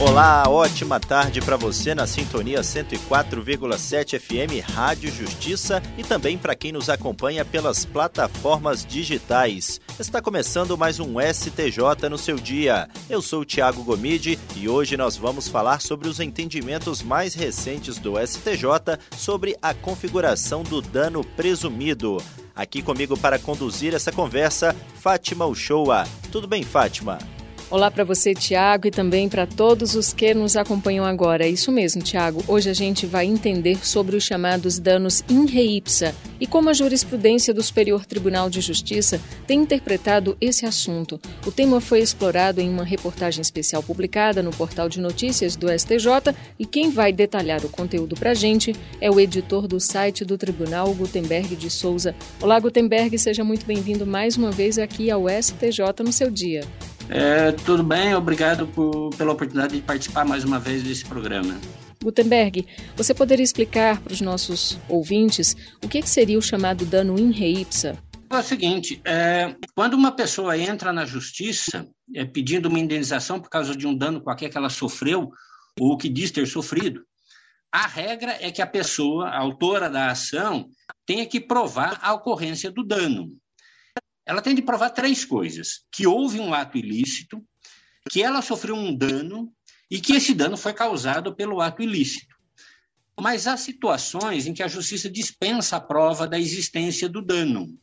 Olá, ótima tarde para você na sintonia 104,7 FM Rádio Justiça e também para quem nos acompanha pelas plataformas digitais. Está começando mais um STJ no seu dia. Eu sou o Tiago Gomide e hoje nós vamos falar sobre os entendimentos mais recentes do STJ sobre a configuração do dano presumido. Aqui comigo para conduzir essa conversa, Fátima Uchoa. Tudo bem, Fátima? Olá para você, Tiago, e também para todos os que nos acompanham agora. É isso mesmo, Tiago. Hoje a gente vai entender sobre os chamados danos in re ipsa e como a jurisprudência do Superior Tribunal de Justiça tem interpretado esse assunto. O tema foi explorado em uma reportagem especial publicada no portal de notícias do STJ e quem vai detalhar o conteúdo para a gente é o editor do site do Tribunal, Gutenberg de Souza. Olá, Gutenberg, seja muito bem-vindo mais uma vez aqui ao STJ no seu dia. É, tudo bem, obrigado por, pela oportunidade de participar mais uma vez desse programa. Gutenberg, você poderia explicar para os nossos ouvintes o que, seria o chamado dano in re ipsa? É o seguinte, é, quando uma pessoa entra na justiça é, pedindo uma indenização por causa de um dano qualquer que ela sofreu ou que diz ter sofrido, a regra é que a pessoa, a autora da ação, tenha que provar a ocorrência do dano ela tem de provar três coisas: que houve um ato ilícito, que ela sofreu um dano e que esse dano foi causado pelo ato ilícito. Mas há situações em que a justiça dispensa a prova da existência do dano.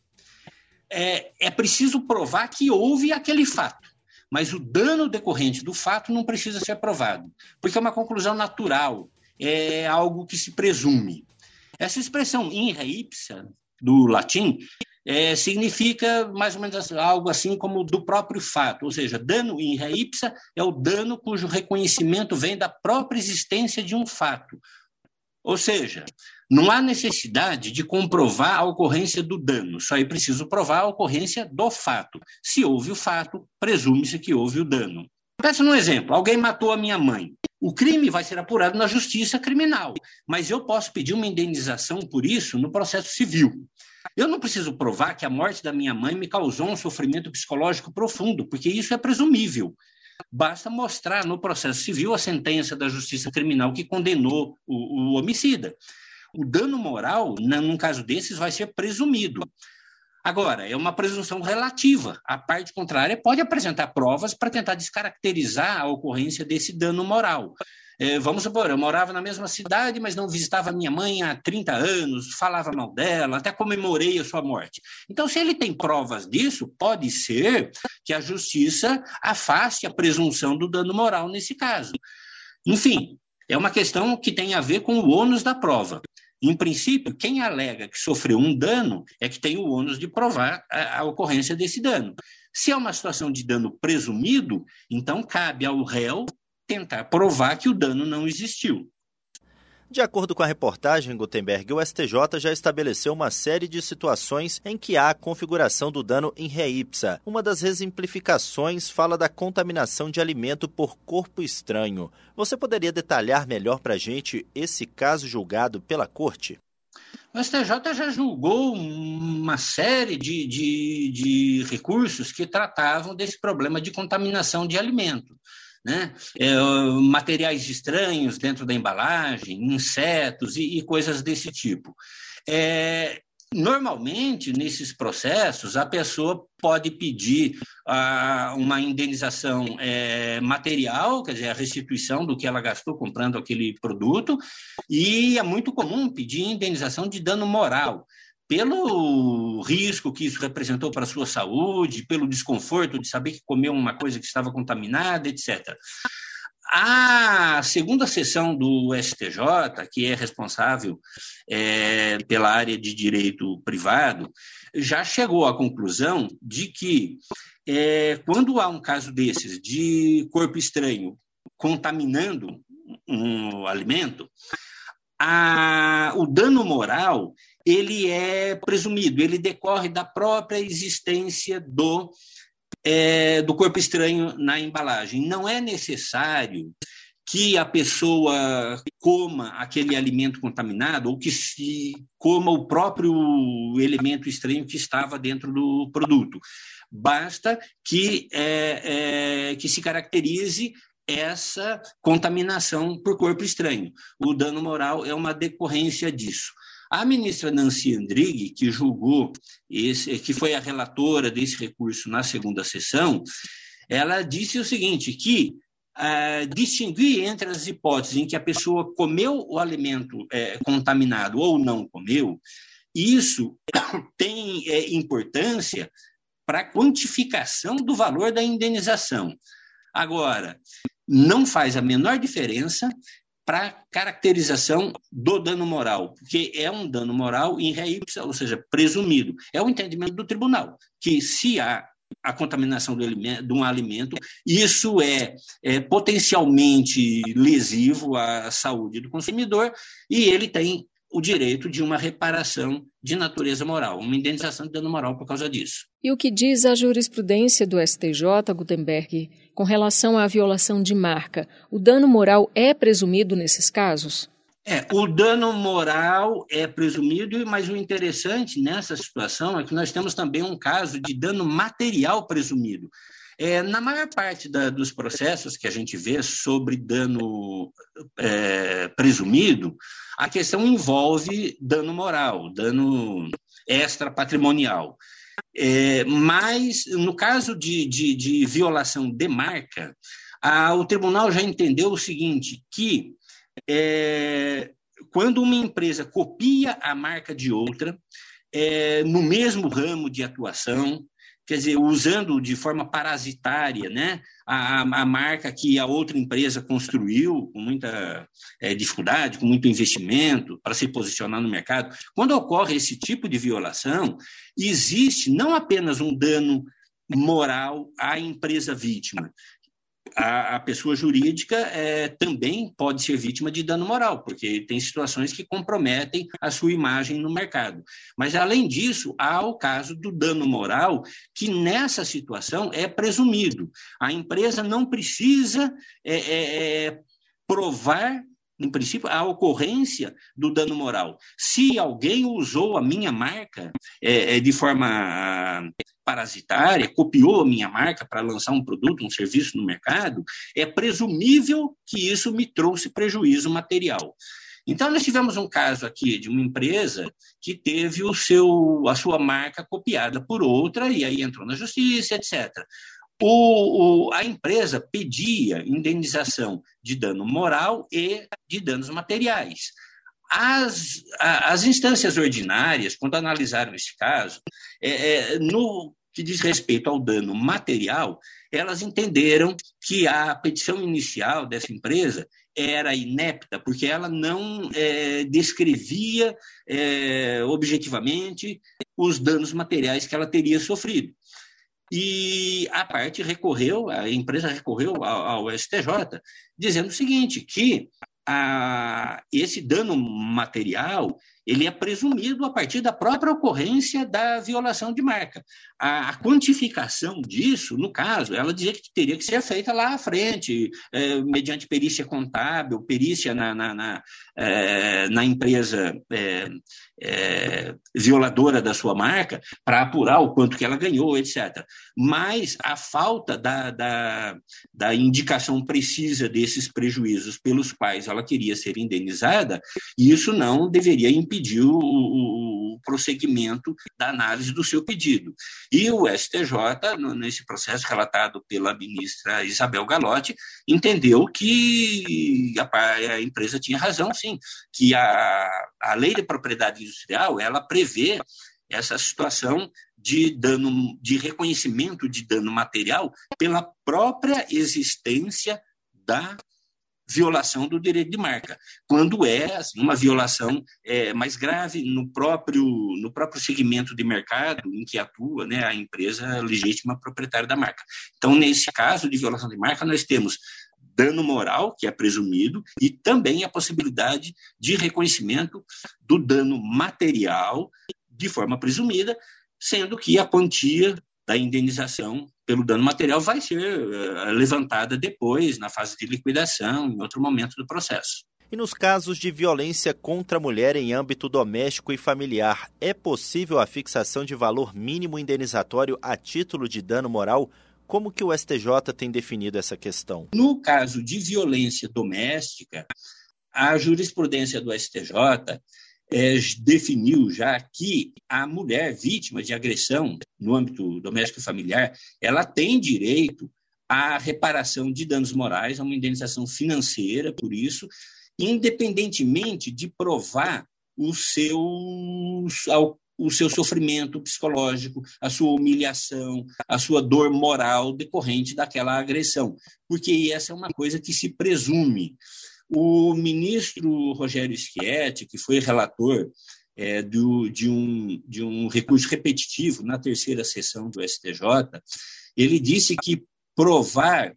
É, é preciso provar que houve aquele fato, mas o dano decorrente do fato não precisa ser provado, porque é uma conclusão natural, é algo que se presume. Essa expressão in re ipsa, do latim, é, significa mais ou menos algo assim como do próprio fato, ou seja, dano in re ipsa é o dano cujo reconhecimento vem da própria existência de um fato. Ou seja, não há necessidade de comprovar a ocorrência do dano, só é preciso provar a ocorrência do fato. Se houve o fato, presume-se que houve o dano. Peça um exemplo: alguém matou a minha mãe. O crime vai ser apurado na justiça criminal, mas eu posso pedir uma indenização por isso no processo civil. Eu não preciso provar que a morte da minha mãe me causou um sofrimento psicológico profundo, porque isso é presumível. Basta mostrar no processo civil a sentença da justiça criminal que condenou o, o homicida. O dano moral, num caso desses, vai ser presumido. Agora, é uma presunção relativa. A parte contrária pode apresentar provas para tentar descaracterizar a ocorrência desse dano moral. É, vamos supor, eu morava na mesma cidade, mas não visitava minha mãe há 30 anos, falava mal dela, até comemorei a sua morte. Então, se ele tem provas disso, pode ser que a justiça afaste a presunção do dano moral nesse caso. Enfim, é uma questão que tem a ver com o ônus da prova. Em princípio, quem alega que sofreu um dano é que tem o ônus de provar a, a, ocorrência desse dano. Se é uma situação de dano presumido, então cabe ao réu tentar provar que o dano não existiu. De acordo com a reportagem, Gutenberg, o STJ já estabeleceu uma série de situações em que há a configuração do dano em re ipsa. Uma das exemplificações fala da contaminação de alimento por corpo estranho. Você poderia detalhar melhor para a gente esse caso julgado pela Corte? O STJ já julgou uma série de, de, de recursos que tratavam desse problema de contaminação de alimento né? É, materiais estranhos dentro da embalagem, insetos e, e coisas desse tipo. É, Normalmente, nesses processos, a pessoa pode pedir ah, uma indenização é, material, quer dizer, a restituição do que ela gastou comprando aquele produto, e é muito comum pedir indenização de dano moral, pelo risco que isso representou para a sua saúde, pelo desconforto de saber que comeu uma coisa que estava contaminada, etc. A segunda sessão do STJ, que é responsável é, pela área de direito privado, já chegou à conclusão de que, é, quando há um caso desses de corpo estranho contaminando um alimento, a, o dano moral ele é presumido, ele decorre da própria existência do, é, do corpo estranho na embalagem. Não é necessário que a pessoa coma aquele alimento contaminado ou que se coma o próprio elemento estranho que estava dentro do produto. Basta que, é, é, que se caracterize essa contaminação por corpo estranho. O dano moral é uma decorrência disso. A ministra Nancy Andrighi, que julgou, esse, que foi a relatora desse recurso na segunda sessão, ela disse o seguinte, que uh, distinguir entre as hipóteses em que a pessoa comeu o alimento é, contaminado ou não comeu, isso tem é, importância para a quantificação do valor da indenização. Agora, não faz a menor diferença para caracterização do dano moral, porque é um dano moral em ipsa, ou seja, presumido. É o entendimento do tribunal, que se há a contaminação do alimento, de um alimento, isso é, é potencialmente lesivo à saúde do consumidor e ele tem o direito de uma reparação de natureza moral, uma indenização de dano moral por causa disso. E o que diz a jurisprudência do STJ, Gutenberg, com relação à violação de marca? O dano moral é presumido nesses casos? É, o dano moral é presumido, mas o interessante nessa situação é que nós temos também um caso de dano material presumido. É, na maior parte da, dos processos que a gente vê sobre dano é, presumido, a questão envolve dano moral, dano extra patrimonial. É, mas, no caso de, de, de violação de marca, a, o tribunal já entendeu o seguinte: que é, quando uma empresa copia a marca de outra, é, no mesmo ramo de atuação, quer dizer, usando de forma parasitária né, a, a marca que a outra empresa construiu com muita é, dificuldade, com muito investimento para se posicionar no mercado. Quando ocorre esse tipo de violação, existe não apenas um dano moral à empresa vítima, a, a, pessoa jurídica é, também pode ser vítima de dano moral, porque tem situações que comprometem a sua imagem no mercado. Mas, além disso, há o caso do dano moral, que nessa situação é presumido. A empresa não precisa é, é, é provar em princípio, a ocorrência do dano moral. Se alguém usou a minha marca é, é de forma parasitária, copiou a minha marca para lançar um produto, um serviço no mercado, é presumível que isso me trouxe prejuízo material. Então, nós tivemos um caso aqui de uma empresa que teve o seu, a sua marca copiada por outra, e aí entrou na justiça, etc. O, o, a empresa pedia indenização de dano moral e de danos materiais. As, as instâncias ordinárias, quando analisaram esse caso, é, é, no que diz respeito ao dano material, elas entenderam que a petição inicial dessa empresa era inepta, porque ela não é, descrevia é, objetivamente os danos materiais que ela teria sofrido. E a parte recorreu, a empresa recorreu ao, ao STJ, dizendo o seguinte, que a, esse dano material ele é presumido a partir da própria ocorrência da violação de marca. A, a quantificação disso, no caso, ela dizia que teria que ser feita lá à frente, é, mediante perícia contábil, perícia na, na, na, é, na empresa é, é violadora da sua marca, para apurar o quanto que ela ganhou, etc. Mas a falta da, da, da indicação precisa desses prejuízos pelos quais ela queria ser indenizada, isso não deveria impedir pediu o, o, prosseguimento da análise do seu pedido. E o STJ, nesse processo relatado pela ministra Isabel Galotti, entendeu que a, a empresa tinha razão, sim, que a, a lei de propriedade industrial ela prevê essa situação de dano, de reconhecimento de dano material pela própria existência da violação do direito de marca, quando é assim, uma violação é, mais grave no próprio, no próprio segmento de mercado em que atua né, a empresa legítima proprietária da marca. Então, nesse caso de violação de marca, nós temos dano moral, que é presumido, e também a possibilidade de reconhecimento do dano material de forma presumida, sendo que a quantia da indenização pelo dano material vai ser uh, levantada depois, na fase de liquidação, em outro momento do processo. E nos casos de violência contra a mulher em âmbito doméstico e familiar, é possível a fixação de valor mínimo indenizatório a título de dano moral? Como que o STJ tem definido essa questão? No caso de violência doméstica, a jurisprudência do STJ é, definiu já que a mulher vítima de agressão no âmbito doméstico e familiar, ela tem direito à reparação de danos morais, a uma indenização financeira por isso, independentemente de provar o seu, o seu sofrimento psicológico, a sua humilhação, a sua dor moral decorrente daquela agressão, porque essa é uma coisa que se presume. O ministro Rogério Schietti, que foi relator é, do, de, um, de um recurso repetitivo na terceira sessão do STJ, ele disse que provar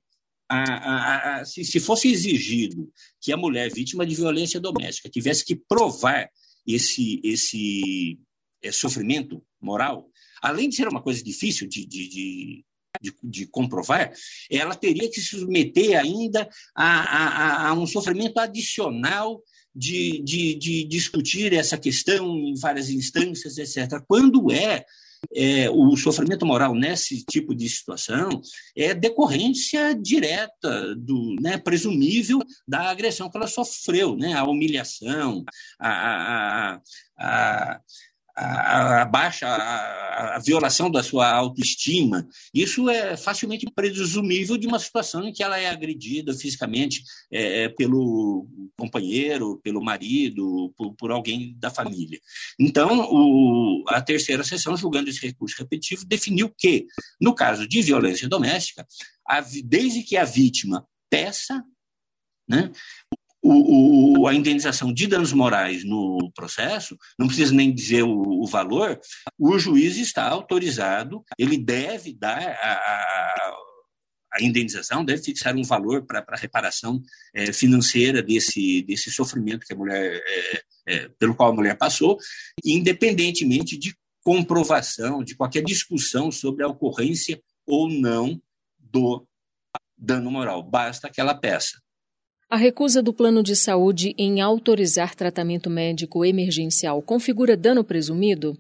a, a, a, se, se, fosse exigido que a mulher vítima de violência doméstica tivesse que provar esse, esse é, sofrimento moral, além de ser uma coisa difícil de, de, de, de, de comprovar, ela teria que se submeter ainda a, a um sofrimento adicional de, de, de discutir essa questão em várias instâncias, etc. Quando é é, o sofrimento moral nesse tipo de situação é decorrência direta, do, né, presumível da agressão que ela sofreu, né, a humilhação, a, a, a, a, a baixa, a, a, violação da sua autoestima, isso é facilmente presumível de uma situação em que ela é agredida fisicamente é, é, pelo companheiro, pelo marido, por, por alguém da família. Então, o, a terceira sessão, julgando esse recurso repetitivo, definiu que, no caso de violência doméstica, a, desde que a vítima peça, né, o, o, a indenização de danos morais no processo, não precisa nem dizer o, o valor, o juiz está autorizado, ele deve dar a, a, a indenização, deve fixar um valor para a reparação é, financeira desse, desse sofrimento que a mulher, é, é, pelo qual a mulher passou, independentemente de comprovação, de qualquer discussão sobre a ocorrência ou não do dano moral. Basta que ela peça. A recusa do plano de saúde em autorizar tratamento médico emergencial configura dano presumido?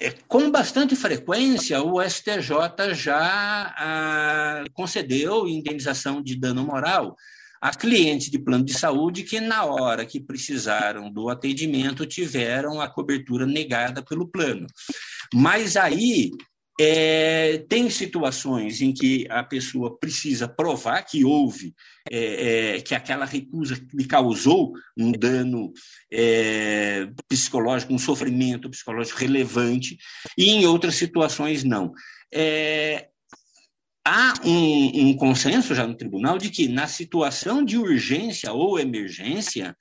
É, com bastante frequência, o STJ já ah, concedeu indenização de dano moral a clientes de plano de saúde que, na hora que precisaram do atendimento, tiveram a cobertura negada pelo plano. Mas aí é, tem situações em que a pessoa precisa provar que houve, é, é, que aquela recusa lhe causou um dano é, psicológico, um sofrimento psicológico relevante, e em outras situações não. É, há um, um consenso já no tribunal de que, na situação de urgência ou emergência,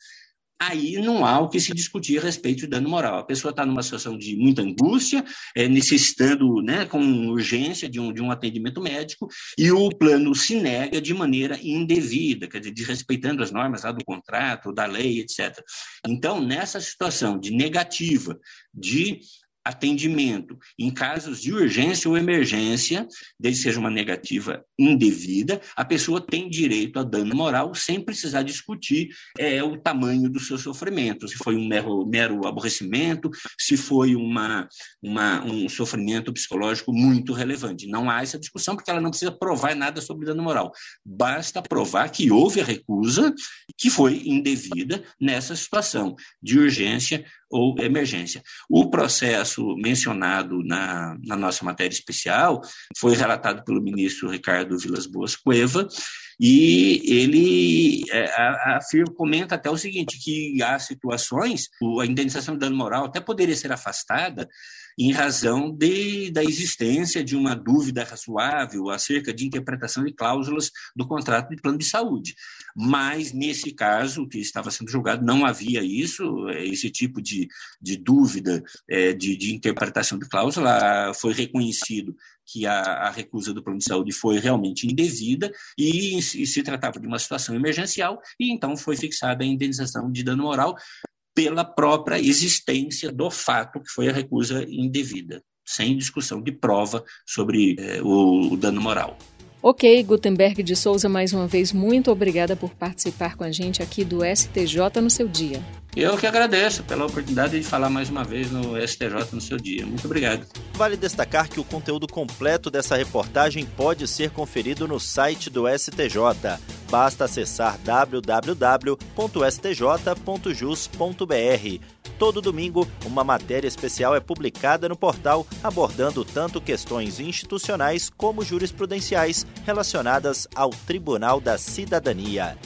aí não há o que se discutir a respeito de dano moral. A pessoa está numa situação de muita angústia, é, necessitando, né, com urgência de um, de um atendimento médico, e o plano se nega de maneira indevida, quer dizer, desrespeitando as normas lá do contrato, da lei, etc. Então, nessa situação de negativa de atendimento em casos de urgência ou emergência, desde que seja uma negativa indevida, a pessoa tem direito a dano moral sem precisar discutir é, o tamanho do seu sofrimento, se foi um mero, mero aborrecimento, se foi uma, uma, um sofrimento psicológico muito relevante. Não há essa discussão porque ela não precisa provar nada sobre dano moral. Basta provar que houve a recusa que foi indevida nessa situação de urgência ou emergência. O processo mencionado na, na nossa matéria especial foi relatado pelo ministro Ricardo Vilas Boas Cueva, e ele é, afirma, comenta até o seguinte, que há situações, a indenização de dano moral até poderia ser afastada em razão de, da existência de uma dúvida razoável acerca de interpretação de cláusulas do contrato de plano de saúde. Mas, nesse caso que estava sendo julgado, não havia isso, esse tipo de, de dúvida é, de, de interpretação de cláusula foi reconhecido que a, a, recusa do plano de saúde foi realmente indevida e, e, se tratava de uma situação emergencial, e então foi fixada a indenização de dano moral, pela própria existência do fato que foi a recusa indevida. sem discussão de prova sobre é, o, o dano moral. Ok, Gutenberg de Souza, mais uma vez, muito obrigada por participar com a gente aqui do STJ no seu dia. Eu que agradeço pela oportunidade de falar mais uma vez no STJ no seu dia. Muito obrigado. Vale destacar que o conteúdo completo dessa reportagem pode ser conferido no site do STJ. Basta acessar www.stj.jus.br. Todo domingo, uma matéria especial é publicada no portal abordando tanto questões institucionais como jurisprudenciais relacionadas ao Tribunal da Cidadania.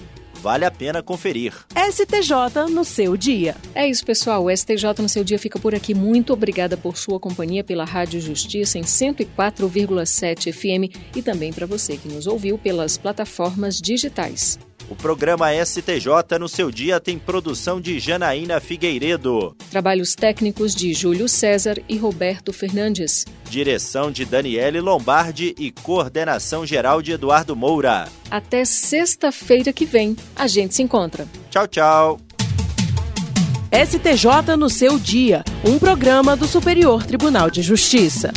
Vale a pena conferir. STJ no seu dia. É isso, pessoal. O STJ no seu dia fica por aqui. Muito obrigada por sua companhia pela Rádio Justiça em 104,7 FM e também para você que nos ouviu pelas plataformas digitais. O programa STJ no seu dia tem produção de Janaína Figueiredo. Trabalhos técnicos de Júlio César e Roberto Fernandes. Direção de Daniele Lombardi e coordenação geral de Eduardo Moura. Até sexta-feira que vem, a gente se encontra. Tchau, tchau. STJ no seu dia, um programa do Superior Tribunal de Justiça.